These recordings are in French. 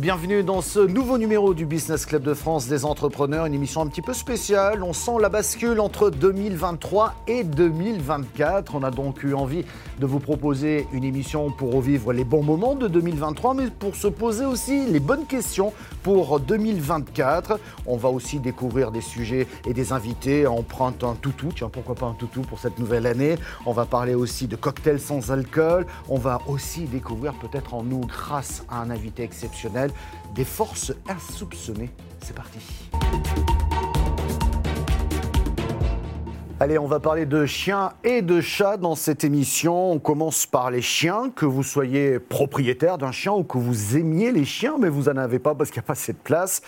Bienvenue dans ce nouveau numéro du Business Club de France des entrepreneurs, une émission un petit peu spéciale. On sent la bascule entre 2023 et 2024. On a donc eu envie de vous proposer une émission pour revivre les bons moments de 2023, mais pour se poser aussi les bonnes questions pour 2024. On va aussi découvrir des sujets et des invités. On prend un toutou, tiens, pourquoi pas un toutou pour cette nouvelle année. On va parler aussi de cocktails sans alcool. On va aussi découvrir peut-être en nous, grâce à un invité exceptionnel, des forces insoupçonnées. C'est parti. Allez, on va parler de chiens et de chats dans cette émission. On commence par les chiens, que vous soyez propriétaire d'un chien ou que vous aimiez les chiens, mais vous n'en avez pas parce qu'il n'y a pas assez de place.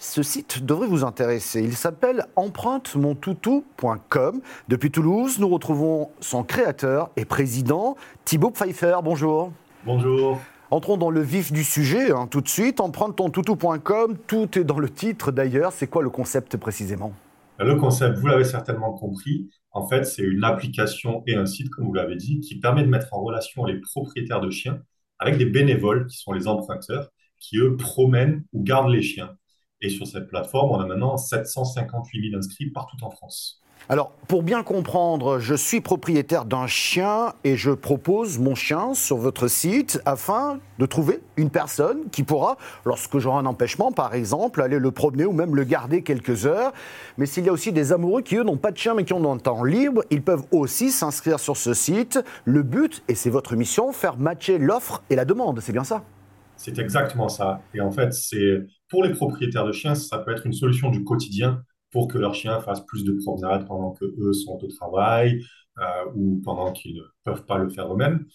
Ce site devrait vous intéresser. Il s'appelle empruntemontoutou.com. Depuis Toulouse, nous retrouvons son créateur et président, Thibaut Pfeiffer. Bonjour. Bonjour. Entrons dans le vif du sujet hein, tout de suite. Emprunte-ton-toutou.com, tout est dans le titre d'ailleurs. C'est quoi le concept précisément? Le concept, vous l'avez certainement compris, en fait, c'est une application et un site, comme vous l'avez dit, qui permet de mettre en relation les propriétaires de chiens avec des bénévoles qui sont les emprunteurs, qui eux promènent ou gardent les chiens. Et sur cette plateforme, on a maintenant 758 000 inscrits partout en France. Alors, pour bien comprendre, je suis propriétaire d'un chien et je propose mon chien sur votre site afin de trouver une personne qui pourra, lorsque j'aurai un empêchement, par exemple, aller le promener ou même le garder quelques heures. Mais s'il y a aussi des amoureux qui, eux, n'ont pas de chien mais qui ont un temps libre, ils peuvent aussi s'inscrire sur ce site. Le but, et c'est votre mission, faire matcher l'offre et la demande. C'est bien ça? C'est exactement ça. Et en fait, c'est pour les propriétaires de chiens, ça peut être une solution du quotidien pour que leurs chiens fassent plus de promenades pendant que eux sont au travail euh, ou pendant qu'ils ne peuvent pas le faire eux-mêmes.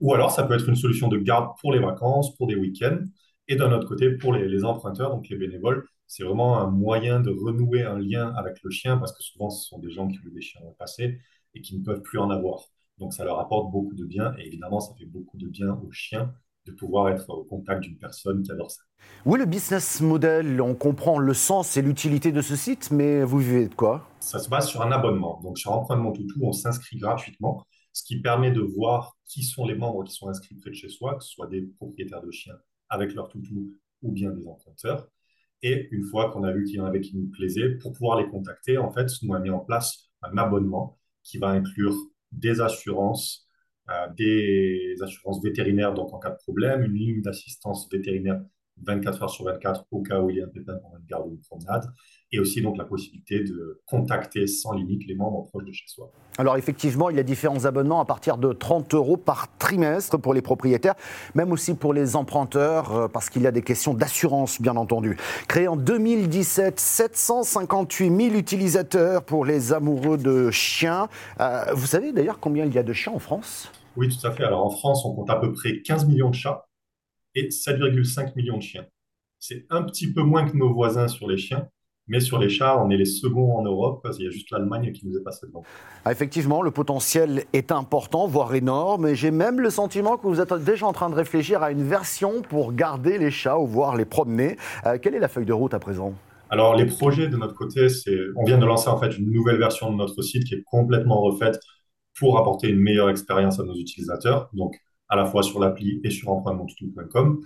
Ou alors, ça peut être une solution de garde pour les vacances, pour des week-ends. Et d'un autre côté, pour les, emprunteurs, donc les bénévoles, c'est vraiment un moyen de renouer un lien avec le chien parce que souvent, ce sont des gens qui ont des chiens dans le passé et qui ne peuvent plus en avoir. Donc, ça leur apporte beaucoup de bien et évidemment, ça fait beaucoup de bien aux chiens de pouvoir être au contact d'une personne qui adore ça. Oui, le business model, on comprend le sens et l'utilité de ce site, mais vous vivez de quoi? Ça se base sur un abonnement. Donc sur Empreinte Mon Toutou, on s'inscrit gratuitement, ce qui permet de voir qui sont les membres qui sont inscrits près de chez soi, que ce soit des propriétaires de chiens avec leur toutou ou bien des emprunteurs. Et une fois qu'on a vu qu'il y en avait qui nous plaisaient, pour pouvoir les contacter, en fait, nous a mis en place un abonnement qui va inclure des assurances, des assurances vétérinaires, donc en cas de problème, une ligne d'assistance vétérinaire 24 heures sur 24 au cas où il y a un pépin pendant une garde ou une promenade, et aussi donc la possibilité de contacter sans limite les membres proches de chez soi. Alors effectivement, il y a différents abonnements à partir de 30 euros par trimestre pour les propriétaires, même aussi pour les emprunteurs, euh, parce qu'il y a des questions d'assurance bien entendu. Créé en 2017, 758 000 utilisateurs pour les amoureux de chiens. Euh, vous savez d'ailleurs combien il y a de chiens en France? Oui, tout à fait. Alors en France, on compte à peu près 15 millions de chats et 7,5 millions de chiens. C'est un petit peu moins que nos voisins sur les chiens, mais sur les chats, on est les seconds en Europe. Parce qu'il y a juste l'Allemagne qui nous est passée devant. Ah, effectivement, le potentiel est important, voire énorme. Et j'ai même le sentiment que vous êtes déjà en train de réfléchir à une version pour garder les chats ou voir les promener. Euh, quelle est la feuille de route à présent? Alors, les projets de notre côté, c'est, on vient de lancer en fait une nouvelle version de notre site qui est complètement refaite pour apporter une meilleure expérience à nos utilisateurs, donc à la fois sur l'appli et sur empruntemontoutou.com.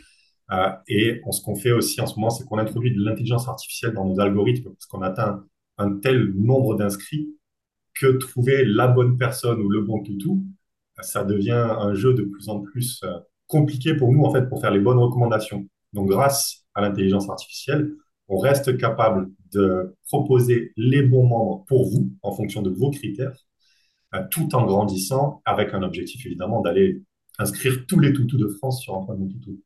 Euh, et ce qu'on fait aussi en ce moment, c'est qu'on introduit de l'intelligence artificielle dans nos algorithmes, parce qu'on atteint un tel nombre d'inscrits que trouver la bonne personne ou le bon toutou, ça devient un jeu de plus en plus euh, compliqué pour nous, en fait, pour faire les bonnes recommandations. Donc, grâce à l'intelligence artificielle, on reste capable de proposer les bons membres pour vous en fonction de vos critères euh, tout en grandissant avec un objectif évidemment d'aller inscrire tous les toutous de France sur un point de toutou.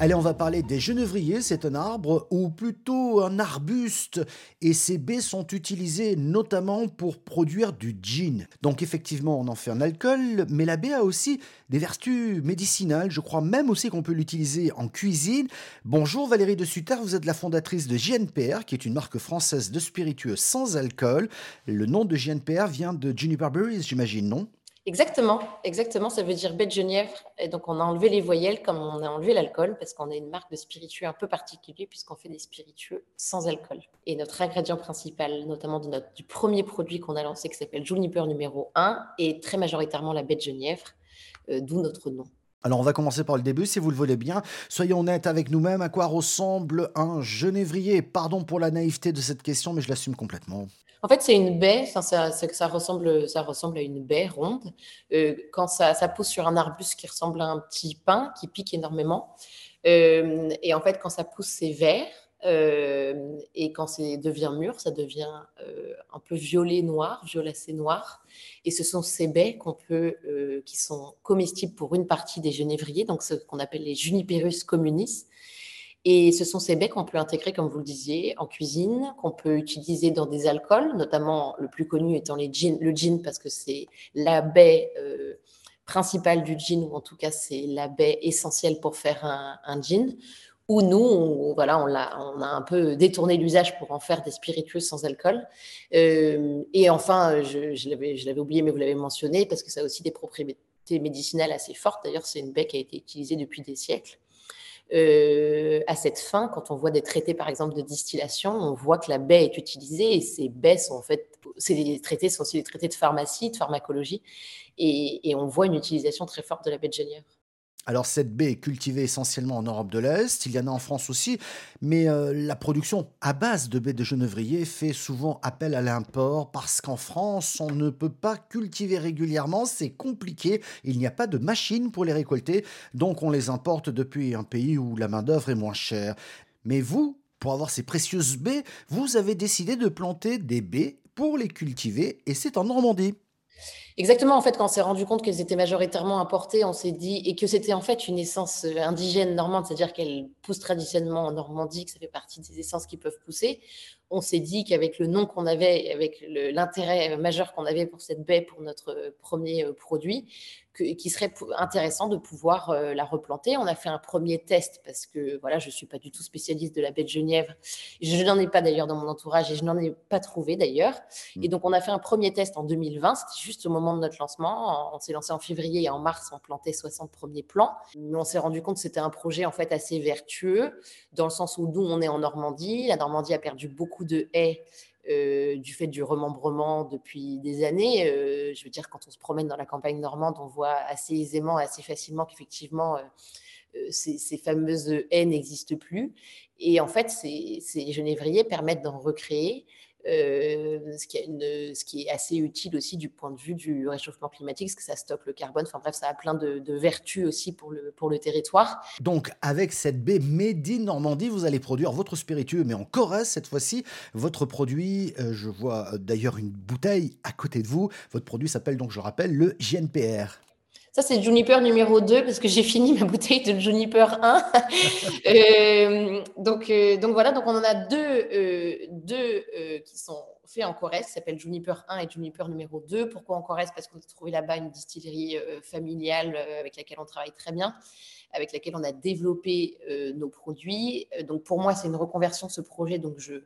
Allez, on va parler des genevriers. C'est un arbre ou plutôt un arbuste et ces baies sont utilisées notamment pour produire du gin. Donc effectivement, on en fait un alcool, mais la baie a aussi des vertus médicinales. Je crois même aussi qu'on peut l'utiliser en cuisine. Bonjour Valérie de Sutter, vous êtes la fondatrice de JNPR, qui est une marque française de spiritueux sans alcool. Le nom de JNPR vient de Juniper Berries, j'imagine, non? Exactement, exactement. Ça veut dire baie Genièvre. Et donc, on a enlevé les voyelles comme on a enlevé l'alcool parce qu'on est une marque de spiritueux un peu particulier puisqu'on fait des spiritueux sans alcool. Et notre ingrédient principal, notamment du premier produit qu'on a lancé qui s'appelle Juniper numéro 1, est très majoritairement la baie Genièvre, euh, d'où notre nom. Alors on va commencer par le début, si vous le voulez bien. Soyons honnêtes avec nous-mêmes, à quoi ressemble un genévrier? Pardon pour la naïveté de cette question, mais je l'assume complètement. En fait, c'est une baie, ça, ressemble, à une baie ronde. Euh, quand ça, pousse sur un arbuste qui ressemble à un petit pin, qui pique énormément. Euh, et en fait, quand ça pousse, c'est vert. Euh, et quand ça devient mûr, ça devient un peu violet noir, violacé noir. Et ce sont ces baies qu'on peut, qui sont comestibles pour une partie des genévriers, donc ce qu'on appelle les Juniperus communis. Et ce sont ces baies qu'on peut intégrer, comme vous le disiez, en cuisine, qu'on peut utiliser dans des alcools, notamment le plus connu étant gin, le gin, parce que c'est la baie euh, principale du gin, ou en tout cas c'est la baie essentielle pour faire un, gin. Ou nous, on, voilà, on, a, on a un peu détourné l'usage pour en faire des spiritueux sans alcool. Euh, et enfin, je, je l'avais oublié, mais vous l'avez mentionné, parce que ça a aussi des propriétés médicinales assez fortes. D'ailleurs, c'est une baie qui a été utilisée depuis des siècles. Euh, à cette fin, quand on voit des traités, par exemple, de distillation, on voit que la baie est utilisée et ces baies sont en fait, ces traités sont aussi des traités de pharmacie, de pharmacologie, et, et on voit une utilisation très forte de la baie de Genièvre. Alors cette baie est cultivée essentiellement en Europe de l'Est, il y en a en France aussi, mais euh, la production à base de baies de genevrier fait souvent appel à l'import parce qu'en France on ne peut pas cultiver régulièrement, c'est compliqué, il n'y a pas de machine pour les récolter, donc on les importe depuis un pays où la main-d'œuvre est moins chère. Mais vous, pour avoir ces précieuses baies, vous avez décidé de planter des baies pour les cultiver et c'est en Normandie. Exactement, en fait, quand on s'est rendu compte qu'elles étaient majoritairement importées, on s'est dit, et que c'était en fait une essence euh, indigène normande, c'est-à-dire qu'elle pousse traditionnellement en Normandie, que ça fait partie des essences qui peuvent pousser, on s'est dit qu'avec le nom qu'on avait, avec l'intérêt majeur qu'on avait pour cette baie, pour notre premier euh, produit, qu'il serait intéressant de pouvoir euh, la replanter. On a fait un premier test parce que voilà, je ne suis pas du tout spécialiste de la baie de Genièvre. Je n'en ai pas d'ailleurs dans mon entourage et je n'en ai pas trouvé d'ailleurs. Mmh. Et donc, on a fait un premier test en 2020. C'était juste au moment de notre lancement. On s'est lancé en février et en mars, on plantait 60 premiers plants. On s'est rendu compte que c'était un projet en fait assez vertueux dans le sens où nous, on est en Normandie. La Normandie a perdu beaucoup de haies euh, du fait du remembrement depuis des années. Euh, je veux dire, quand on se promène dans la campagne normande, on voit assez aisément, assez facilement qu'effectivement, euh, ces, fameuses haies n'existent plus. Et en fait, ces, ces genévriers permettent d'en recréer ce, qui une, ce, qui est assez utile aussi du point de vue du réchauffement climatique, parce que ça stocke le carbone. Enfin bref, ça a plein de, vertus aussi pour le, pour le territoire. Donc, avec cette baie Made in Normandie, vous allez produire votre spiritueux, mais en Corrèze cette fois-ci. Votre produit, euh, je vois d'ailleurs une bouteille à côté de vous. Votre produit s'appelle donc, je rappelle, le JNPR. Ça, c'est Juniper numéro 2 parce que j'ai fini ma bouteille de Juniper 1. Euh, donc, euh, donc voilà, donc on en a deux, euh, deux qui sont faits en Corrèze, qui s'appellent Juniper 1 et Juniper numéro 2. Pourquoi en Corrèze? Parce qu'on a trouvé là-bas une distillerie familiale avec laquelle on travaille très bien, avec laquelle on a développé nos produits. Donc pour moi, c'est une reconversion ce projet. Donc je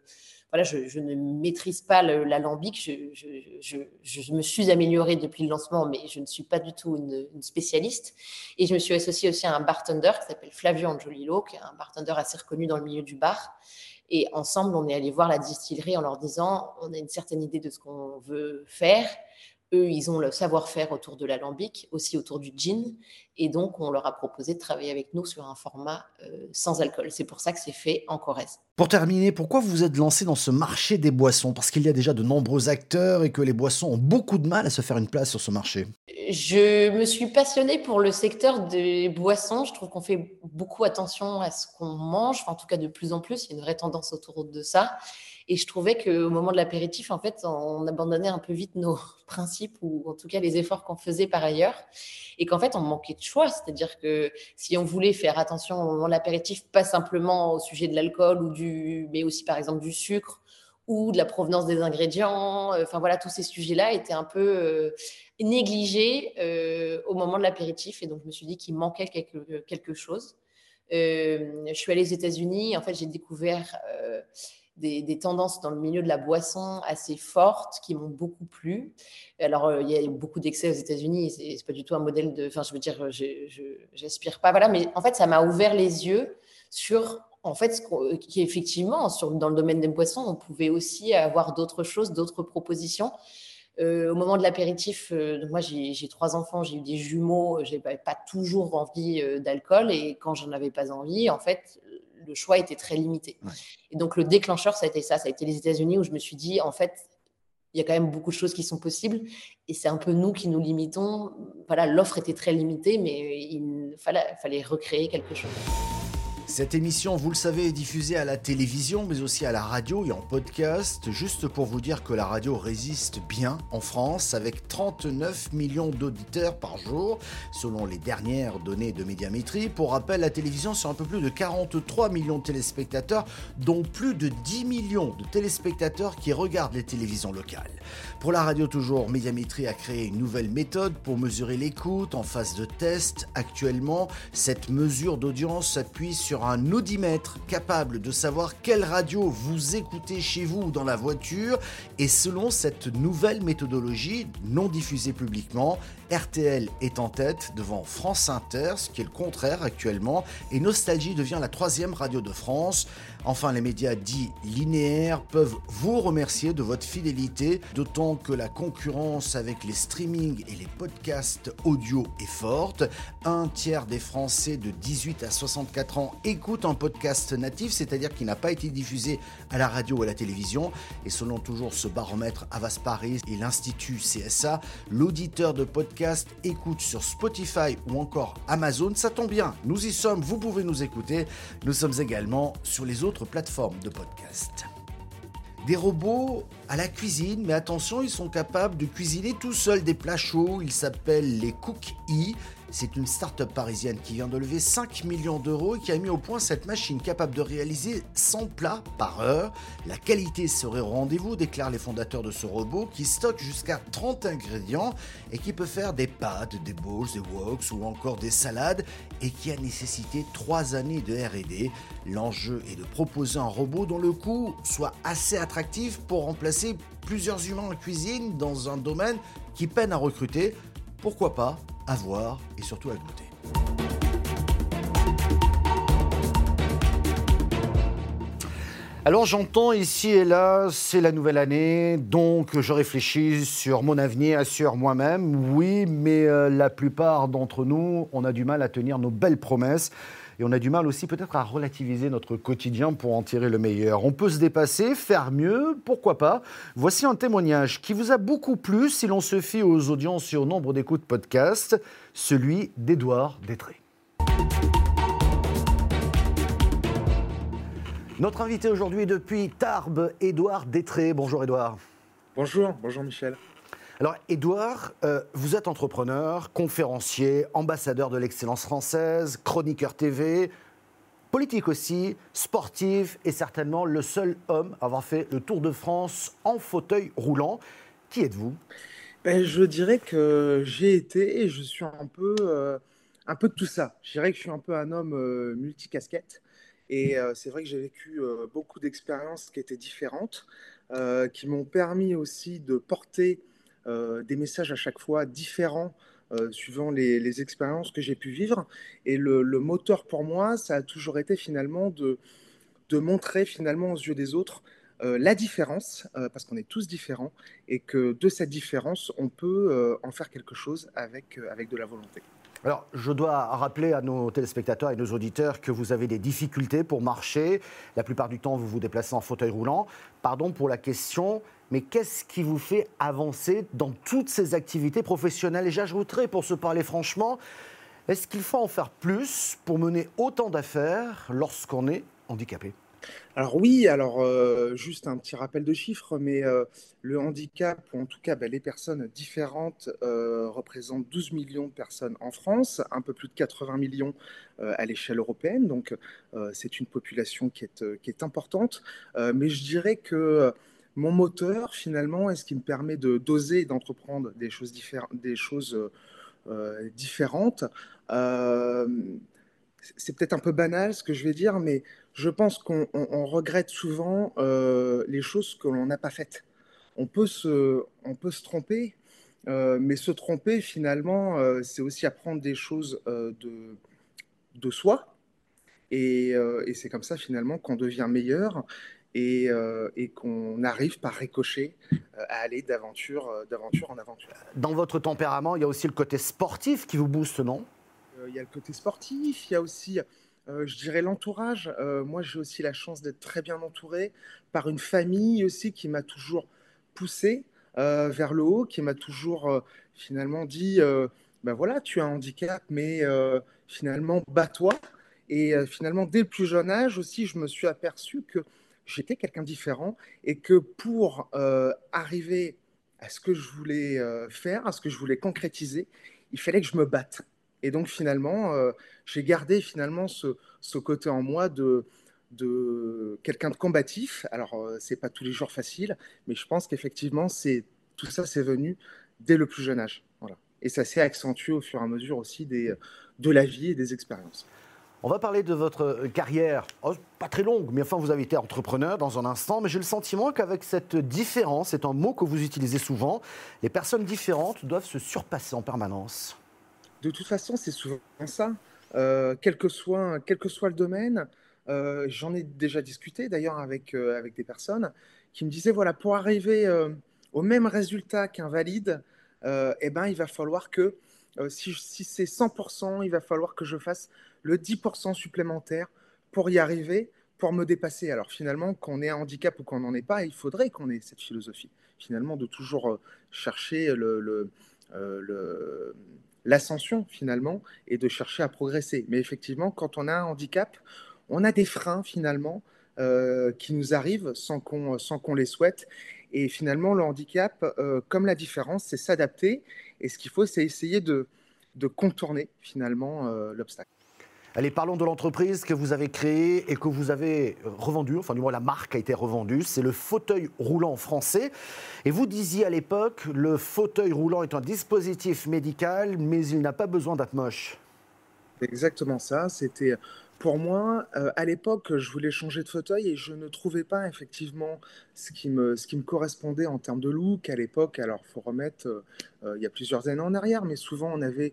voilà, je, ne maîtrise pas l'alambic. Je, je, me suis améliorée depuis le lancement, mais je ne suis pas du tout une, spécialiste. Et je me suis associée aussi à un bartender qui s'appelle Flavio Angiolillo, qui est un bartender assez reconnu dans le milieu du bar. Et ensemble, on est allé voir la distillerie en leur disant, on a une certaine idée de ce qu'on veut faire. Eux, ils ont le savoir-faire autour de l'alambic, aussi autour du gin. Et donc, on leur a proposé de travailler avec nous sur un format euh, sans alcool. C'est pour ça que c'est fait en Corrèze. Pour terminer, pourquoi vous êtes lancé dans ce marché des boissons? Parce qu'il y a déjà de nombreux acteurs et que les boissons ont beaucoup de mal à se faire une place sur ce marché. Je me suis passionnée pour le secteur des boissons. Je trouve qu'on fait beaucoup attention à ce qu'on mange, en tout cas de plus en plus. Il y a une vraie tendance autour de ça. Et je trouvais qu'au moment de l'apéritif, en fait, on abandonnait un peu vite nos principes ou en tout cas les efforts qu'on faisait par ailleurs. Et qu'en fait, on manquait de choix. C'est-à-dire que si on voulait faire attention au moment de l'apéritif, pas simplement au sujet de l'alcool ou du, mais aussi par exemple du sucre ou de la provenance des ingrédients. Euh, enfin voilà, tous ces sujets-là étaient un peu euh, négligés euh, au moment de l'apéritif. Et donc, je me suis dit qu'il manquait quelque, chose. je suis allée aux États-Unis. En fait, j'ai découvert des, tendances dans le milieu de la boisson assez fortes qui m'ont beaucoup plu. Alors, euh, il y a beaucoup d'excès aux États-Unis, c'est pas du tout un modèle de. Enfin, je veux dire, j'aspire pas. Voilà, mais en fait, ça m'a ouvert les yeux sur. En fait, qui effectivement, sur, dans le domaine des boissons, on pouvait aussi avoir d'autres choses, d'autres propositions. Euh, au moment de l'apéritif, euh, moi j'ai trois enfants, j'ai eu des jumeaux, j'ai pas, pas toujours envie d'alcool et quand j'en avais pas envie, en fait, le choix était très limité. Et donc, le déclencheur, ça a été ça. Ça a été les États-Unis où je me suis dit, en fait, il y a quand même beaucoup de choses qui sont possibles. Et c'est un peu nous qui nous limitons. Voilà, l'offre était très limitée, mais il fallait, fallait recréer quelque chose. Cette émission, vous le savez, est diffusée à la télévision, mais aussi à la radio et en podcast. Juste pour vous dire que la radio résiste bien en France, avec 39 millions d'auditeurs par jour, selon les dernières données de médiamétrie. Pour rappel, la télévision, c'est un peu plus de 43 millions de téléspectateurs, dont plus de 10 millions de téléspectateurs qui regardent les télévisions locales. Pour la radio toujours, Médiamétrie a créé une nouvelle méthode pour mesurer l'écoute en phase de test. Actuellement, cette mesure d'audience s'appuie sur un audimètre capable de savoir quelle radio vous écoutez chez vous ou dans la voiture. Et selon cette nouvelle méthodologie, non diffusée publiquement, RTL est en tête devant France Inter, ce qui est le contraire actuellement, et Nostalgie devient la troisième radio de France. Enfin, les médias dits linéaires peuvent vous remercier de votre fidélité, d'autant que la concurrence avec les streamings et les podcasts audio est forte. Un tiers des Français de 18 à 64 ans écoutent un podcast natif, c'est-à-dire qui n'a pas été diffusé à la radio ou à la télévision. Et selon toujours ce baromètre Avas Paris et l'Institut CSA, l'auditeur de podcast écoute sur Spotify ou encore Amazon. Ça tombe bien, nous y sommes, vous pouvez nous écouter. Nous sommes également sur les autres plateformes de podcast. Des robots à la cuisine, mais attention, ils sont capables de cuisiner tout seuls des plats chauds. Ils s'appellent les Cook E. C'est une start-up parisienne qui vient de lever 5 millions d'euros et qui a mis au point cette machine capable de réaliser 100 plats par heure. La qualité serait au rendez-vous, déclarent les fondateurs de ce robot qui stocke jusqu'à 30 ingrédients et qui peut faire des pâtes, des bowls, des woks ou encore des salades et qui a nécessité 3 années de RD. L'enjeu est de proposer un robot dont le coût soit assez attractif pour remplacer plusieurs humains en cuisine dans un domaine qui peine à recruter. Pourquoi pas à voir et surtout à goûter. Alors j'entends ici et là, c'est la nouvelle année, donc je réfléchis sur mon avenir, sur moi-même. Oui, mais euh, la plupart d'entre nous, on a du mal à tenir nos belles promesses. Et on a du mal aussi peut-être à relativiser notre quotidien pour en tirer le meilleur. On peut se dépasser, faire mieux, pourquoi pas. Voici un témoignage qui vous a beaucoup plu si l'on se fie aux audiences et au nombre d'écoutes podcast, celui d'Édouard Détré. Notre invité aujourd'hui depuis Tarbes, Édouard Détré. Bonjour Édouard. Bonjour, bonjour Michel. Alors, Édouard, euh, vous êtes entrepreneur, conférencier, ambassadeur de l'excellence française, chroniqueur TV, politique aussi, sportif et certainement le seul homme à avoir fait le Tour de France en fauteuil roulant. Qui êtes-vous? Ben, Je dirais que j'ai été et je suis un peu, euh, un peu de tout ça. Je dirais que je suis un peu un homme euh, multicasquette. Et c'est vrai que j'ai vécu beaucoup d'expériences qui étaient différentes, qui m'ont permis aussi de porter des messages à chaque fois différents euh, suivant les, expériences que j'ai pu vivre. Et le, moteur pour moi, ça a toujours été finalement de, de montrer finalement aux yeux des autres euh, la différence, parce qu'on est tous différents, et que de cette différence, on peut en faire quelque chose avec, avec de la volonté. Alors, je dois rappeler à nos téléspectateurs et nos auditeurs que vous avez des difficultés pour marcher. La plupart du temps, vous vous déplacez en fauteuil roulant. Pardon pour la question, mais qu'est-ce qui vous fait avancer dans toutes ces activités professionnelles? Et j'ajouterais, pour se parler franchement, est-ce qu'il faut en faire plus pour mener autant d'affaires lorsqu'on est handicapé? Alors oui, alors euh, juste un petit rappel de chiffres, mais euh, le handicap, ou en tout cas ben, les personnes différentes, euh, représentent 12 millions de personnes en France, un peu plus de 80 millions à l'échelle européenne, donc c'est une population qui est, qui est importante. mais je dirais que mon moteur, finalement, est ce qui me permet de doser, d'entreprendre des choses, des choses euh, différentes. Euh, c'est peut-être un peu banal ce que je vais dire, mais je pense qu'on regrette souvent les choses que l'on n'a pas faites. On peut se, on peut se tromper, mais se tromper, finalement, c'est aussi apprendre des choses de, de soi. Et, et c'est comme ça, finalement, qu'on devient meilleur et, et qu'on arrive par ricochet à aller d'aventure, d'aventure en aventure. Dans votre tempérament, il y a aussi le côté sportif qui vous booste, non? Il y a le côté sportif, il y a aussi, je dirais, l'entourage. moi, j'ai aussi la chance d'être très bien entouré par une famille aussi qui m'a toujours poussé vers le haut, qui m'a toujours finalement dit, ben voilà, tu as un handicap, mais finalement, bats-toi. Et finalement, dès le plus jeune âge aussi, je me suis aperçu que j'étais quelqu'un différent et que pour euh, arriver à ce que je voulais euh, faire, à ce que je voulais concrétiser, il fallait que je me batte. Et donc finalement, euh, j'ai gardé finalement ce, côté en moi de, quelqu'un de combatif. Alors c'est pas tous les jours facile, mais je pense qu'effectivement tout ça c'est venu dès le plus jeune âge. Voilà. Et ça s'est accentué au fur et à mesure aussi de la vie et des expériences. On va parler de votre euh, carrière, oh, pas très longue, mais enfin vous avez été entrepreneur dans un instant, mais j'ai le sentiment qu'avec cette différence, c'est un mot que vous utilisez souvent, les personnes différentes doivent se surpasser en permanence. De toute façon, c'est souvent ça. Euh, quel, que soit, quel que soit le domaine, euh, j'en ai déjà discuté d'ailleurs avec, avec des personnes qui me disaient, voilà, pour arriver au même résultat qu'un valide, eh ben, il va falloir que, si, si c'est 100%, il va falloir que je fasse le 10% supplémentaire pour y arriver, pour me dépasser. Alors finalement, qu'on ait un handicap ou qu'on n'en ait pas, il faudrait qu'on ait cette philosophie, finalement, de toujours euh, chercher euh, l'ascension finalement et de chercher à progresser. Mais effectivement, quand on a un handicap, on a des freins finalement euh, qui nous arrivent sans qu'on les souhaite. Et finalement, le handicap, comme la différence, c'est s'adapter. Et ce qu'il faut, c'est essayer de, de contourner finalement l'obstacle. Allez, parlons de l'entreprise que vous avez créée et que vous avez revendue, enfin du moins la marque a été revendue, c'est le fauteuil roulant français. Et vous disiez à l'époque, le fauteuil roulant est un dispositif médical, mais il n'a pas besoin d'être moche. Exactement ça, c'était pour moi, euh, à l'époque, je voulais changer de fauteuil et je ne trouvais pas effectivement ce qui me, correspondait en termes de look à l'époque. Alors, il faut remettre, euh, euh, il y a plusieurs années en arrière, mais souvent on avait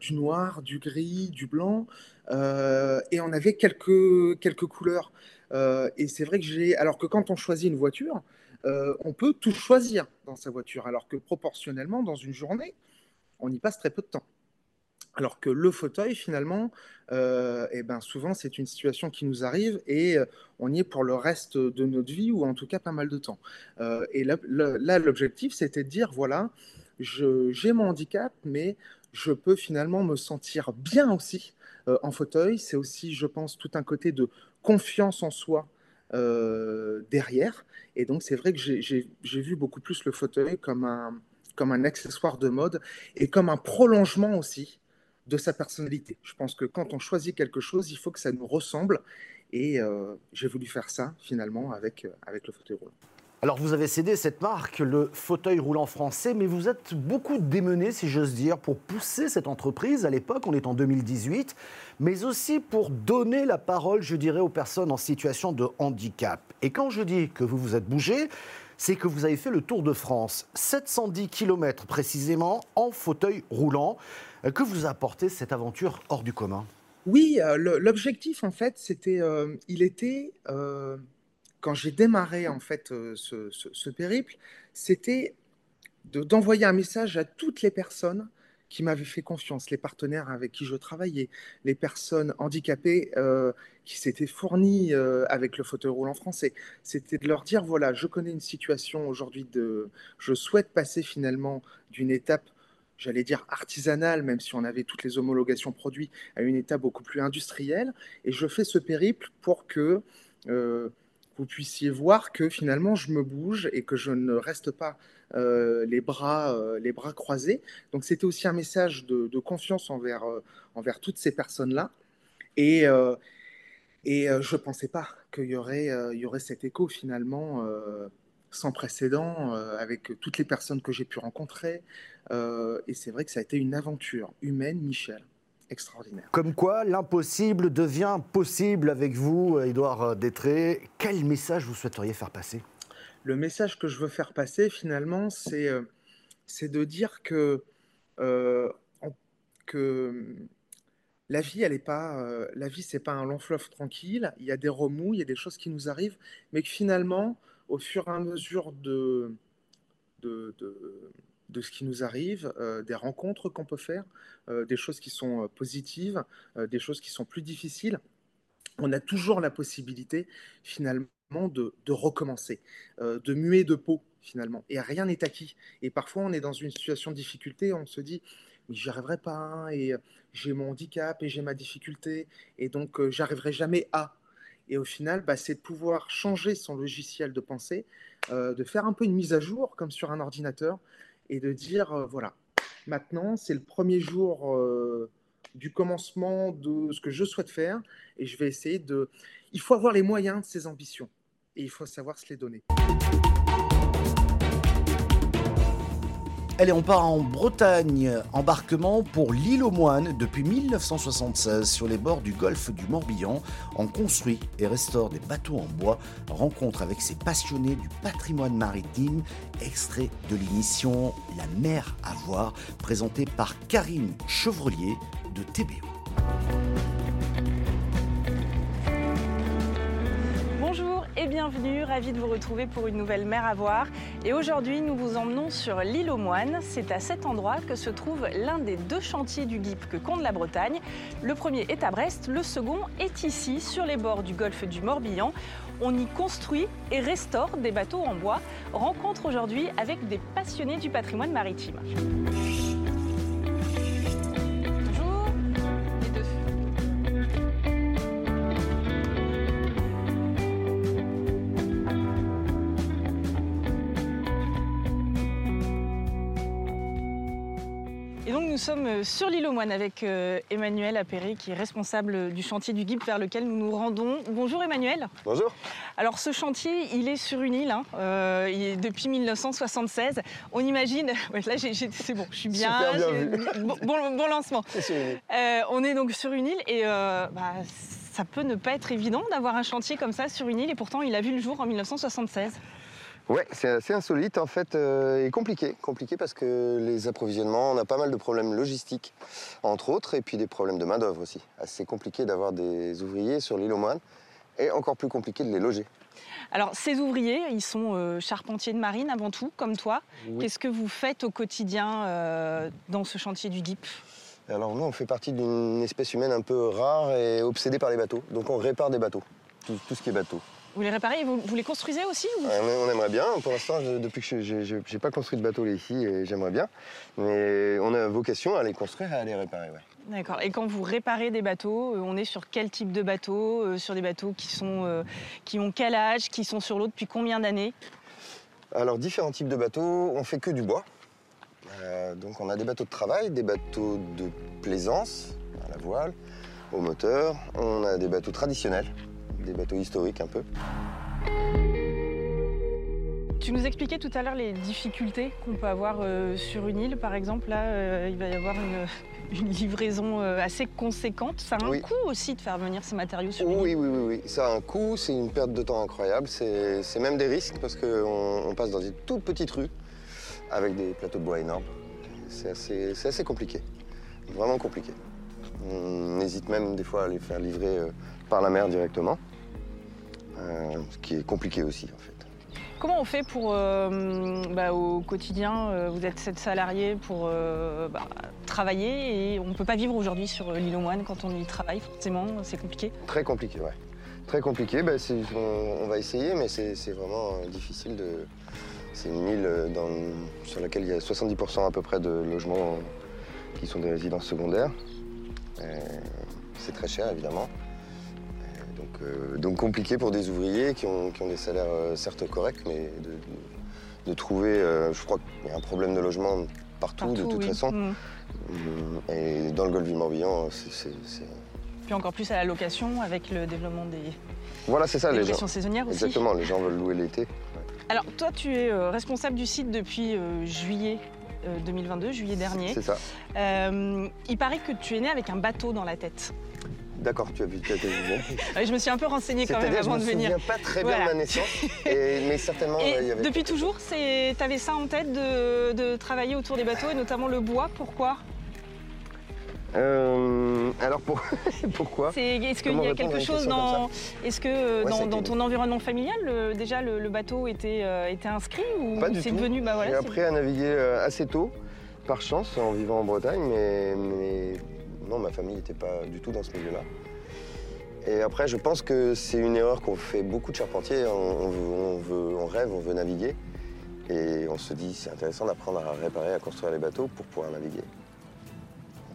du noir, du gris, du blanc, et on avait quelques, quelques couleurs. et c'est vrai que j'ai. Alors que quand on choisit une voiture, on peut tout choisir dans sa voiture, alors que proportionnellement, dans une journée, on y passe très peu de temps. Alors que le fauteuil, finalement, euh, eh ben souvent, c'est une situation qui nous arrive et euh, on y est pour le reste de notre vie ou en tout cas pas mal de temps. Euh, et là, l'objectif, c'était de dire, voilà, j'ai mon handicap, mais je peux finalement me sentir bien aussi en fauteuil. C'est aussi, je pense, tout un côté de confiance en soi derrière. Et donc, c'est vrai que j'ai vu beaucoup plus le fauteuil comme un, comme un accessoire de mode et comme un prolongement aussi de sa personnalité. Je pense que quand on choisit quelque chose, il faut que ça nous ressemble. Et euh, j'ai voulu faire ça finalement avec, euh, avec le fauteuil roulant. Alors vous avez cédé cette marque, le fauteuil roulant français, mais vous êtes beaucoup démené, si j'ose dire, pour pousser cette entreprise. À l'époque, on est en 2018, mais aussi pour donner la parole, je dirais, aux personnes en situation de handicap. Et quand je dis que vous vous êtes bougé, c'est que vous avez fait le Tour de France, 710 km précisément, en fauteuil roulant. Euh, que vous apportez cette aventure hors du commun? Oui, euh, l'objectif en fait, c'était, euh, il était quand j'ai démarré en fait ce, périple, c'était d'envoyer un message à toutes les personnes qui m'avaient fait confiance, les partenaires avec qui je travaillais, les personnes handicapées qui s'étaient fournies avec le fauteuil roulant français. C'était de leur dire voilà, je connais une situation aujourd'hui de, je souhaite passer finalement d'une étape j'allais dire artisanale, même si on avait toutes les homologations produits, à une étape beaucoup plus industrielle. Et je fais ce périple pour que euh, vous puissiez voir que finalement je me bouge et que je ne reste pas euh, les, bras, euh, les bras croisés. Donc c'était aussi un message de, confiance envers, envers toutes ces personnes-là. Et, et je ne pensais pas qu'il y, aurait, y aurait cet écho finalement sans précédent avec toutes les personnes que j'ai pu rencontrer, euh, et c'est vrai que ça a été une aventure humaine, Michel. extraordinaire. Comme quoi, l'impossible devient possible avec vous, Édouard Détré. Quel message vous souhaiteriez faire passer? Le message que je veux faire passer, finalement, c'est euh, c'est de dire que, euh, que la vie, elle est pas, euh, la vie, c'est pas un long fleuve tranquille. Il y a des remous, il y a des choses qui nous arrivent, mais que finalement, au fur et à mesure de, de, de, ce qui nous arrive, euh, des rencontres qu'on peut faire, euh, des choses qui sont euh, positives, des choses qui sont plus difficiles, on a toujours la possibilité finalement de, de recommencer, de muer de peau finalement. Et rien n'est acquis. Et parfois on est dans une situation de difficulté, on se dit, mais j'y arriverai pas, hein, et j'ai mon handicap, et j'ai ma difficulté, et donc euh, j'arriverai jamais à. Et au final, bah, c'est de pouvoir changer son logiciel de pensée, euh, de faire un peu une mise à jour comme sur un ordinateur, et de dire, euh, voilà, maintenant c'est le premier jour euh, du commencement de ce que je souhaite faire, et je vais essayer de... Il faut avoir les moyens de ses ambitions, et il faut savoir se les donner. Allez, on part en Bretagne. Embarquement pour l'île aux moines depuis 1976 sur les bords du golfe du Morbihan. On construit et restaure des bateaux en bois. Rencontre avec ces passionnés du patrimoine maritime. Extrait de l'émission La mer à voir, présentée par Karine Chevrelier de TBO. Bonjour et bienvenue, ravi de vous retrouver pour une nouvelle mer à voir. Et aujourd'hui, nous vous emmenons sur l'île aux Moines. C'est à cet endroit que se trouve l'un des deux chantiers du GIP que compte la Bretagne. Le premier est à Brest, le second est ici, sur les bords du golfe du Morbihan. On y construit et restaure des bateaux en bois. Rencontre aujourd'hui avec des passionnés du patrimoine maritime. Sommes euh, sur l'île aux Moines avec euh, Emmanuel Appéré qui est responsable du chantier du GIP vers lequel nous nous rendons. Bonjour Emmanuel. Bonjour. Alors ce chantier, il est sur une île, hein, euh, il est depuis 1976. On imagine, ouais, là c'est bon, je suis bien, bon, bon- bon lancement. Euh, on est donc sur une île et euh, bah, ça peut ne pas être évident d'avoir un chantier comme ça sur une île et pourtant il a vu le jour en 1976. Ouais, c'est assez insolite en fait euh, et compliqué. Compliqué parce que les approvisionnements, on a pas mal de problèmes logistiques, entre autres, et puis des problèmes de main-d'œuvre aussi. Assez compliqué d'avoir des ouvriers sur l'île aux moines et encore plus compliqué de les loger. Alors ces ouvriers, ils sont euh, charpentiers de marine avant tout, comme toi. Oui. Qu'est-ce que vous faites au quotidien euh, dans ce chantier du GIP Alors nous, on fait partie d'une espèce humaine un peu rare et obsédée par les bateaux. Donc on répare des bateaux, tout, tout ce qui est bateau. Vous les réparez et vous, vous les construisez aussi ou- Euh, On aimerait bien. Pour l'instant, depuis que je n'ai pas construit de bateau ici, et j'aimerais bien. Mais on a vocation à les construire et à les réparer. Ouais. D'accord. Et quand vous réparez des bateaux, euh, on est sur quel type de bateaux Euh, Sur des bateaux qui, sont, euh, qui ont quel âge Qui sont sur l'eau depuis combien d'années? Alors, différents types de bateaux, on fait que du bois. Euh, donc, on a des bateaux de travail, des bateaux de plaisance, à la voile, au moteur. On a des bateaux traditionnels, des bateaux historiques un peu. Tu nous expliquais tout à l'heure les difficultés qu'on peut avoir euh, sur une île, par exemple. Là, euh, il va y avoir une, une livraison euh, assez conséquente. Ça a un Oui. coût aussi de faire venir ces matériaux sur une île. Oui, oui, oui, oui. Ça a un coût, c'est une perte de temps incroyable. C'est même des risques parce qu'on on passe dans des toutes petites rues avec des plateaux de bois énormes. C'est assez, c'est assez compliqué. Vraiment compliqué. On hésite même des fois à les faire livrer euh, par la mer directement. Euh, ce qui est compliqué aussi, en fait. Comment on fait pour, euh, bah, au quotidien, euh, vous êtes sept salariés pour euh, bah, travailler et on ne peut pas vivre aujourd'hui sur l'île aux Moines quand on y travaille, forcément, c'est compliqué? Très compliqué, ouais. Très compliqué. C'est- on, on va essayer, mais c'est vraiment difficile de. C'est une île dans- sur laquelle il y a 70% à peu près de logements qui sont des résidences secondaires. Euh, C'est très cher, évidemment. Euh, Donc, euh, donc compliqué pour des ouvriers qui ont, qui ont des salaires certes corrects, mais de, de- de trouver. je crois qu'il y a un problème de logement partout, de toute oui. façon. Mm. Hum, Et dans le golfe du Morbihan, c'est- Puis encore plus à la location avec le développement des, Voilà, c'est ça, les gens. locations saisonnières aussi. Exactement, les gens veulent louer l'été. Alors toi, tu es euh, responsable du site depuis euh, juillet 2022, juillet dernier. C'est ça. il paraît que tu es né avec un bateau dans la tête. D'accord, tu as vu, tu as vu bon. je me suis un peu renseignée quand même avant de venir. Je me souviens pas très bien de ma naissance, mais certainement. il y avait depuis toujours, tu avais ça en tête de, de, travailler autour des bateaux et notamment le bois. Pourquoi? Euh, alors pour... pourquoi Est-ce qu'il y a quelque chose dans, est-ce que dans, ton environnement familial, déjà le, bateau était, euh, était inscrit ou c'est devenu bah, voilà, J'ai appris à naviguer euh, assez tôt, par chance, en vivant en Bretagne, mais, non, ma famille n'était pas du tout dans ce milieu-là. Et après, je pense que c'est une erreur qu'on fait beaucoup de charpentiers. On, on, veut, on rêve, on veut naviguer. Et on se dit, c'est intéressant d'apprendre à réparer, à construire les bateaux pour pouvoir naviguer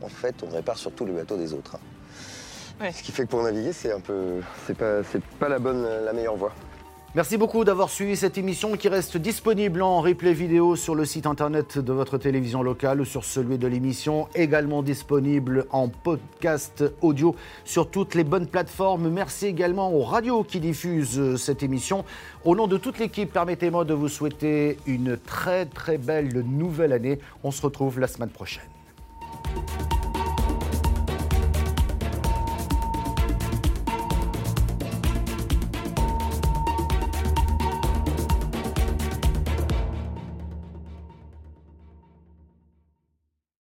en fait, on répare surtout le bateau des autres. Hein. Ce qui fait que pour naviguer, c'est un peu, c'est pas, c'est pas la bonne, la meilleure voie. Merci beaucoup d'avoir suivi cette émission qui reste disponible en replay vidéo sur le site internet de votre télévision locale ou sur celui de l'émission, également disponible en podcast audio sur toutes les bonnes plateformes. Merci également aux radios qui diffusent cette émission. Au nom de toute l'équipe, permettez-moi de vous souhaiter une très très belle nouvelle année. On se retrouve la semaine prochaine. Thank you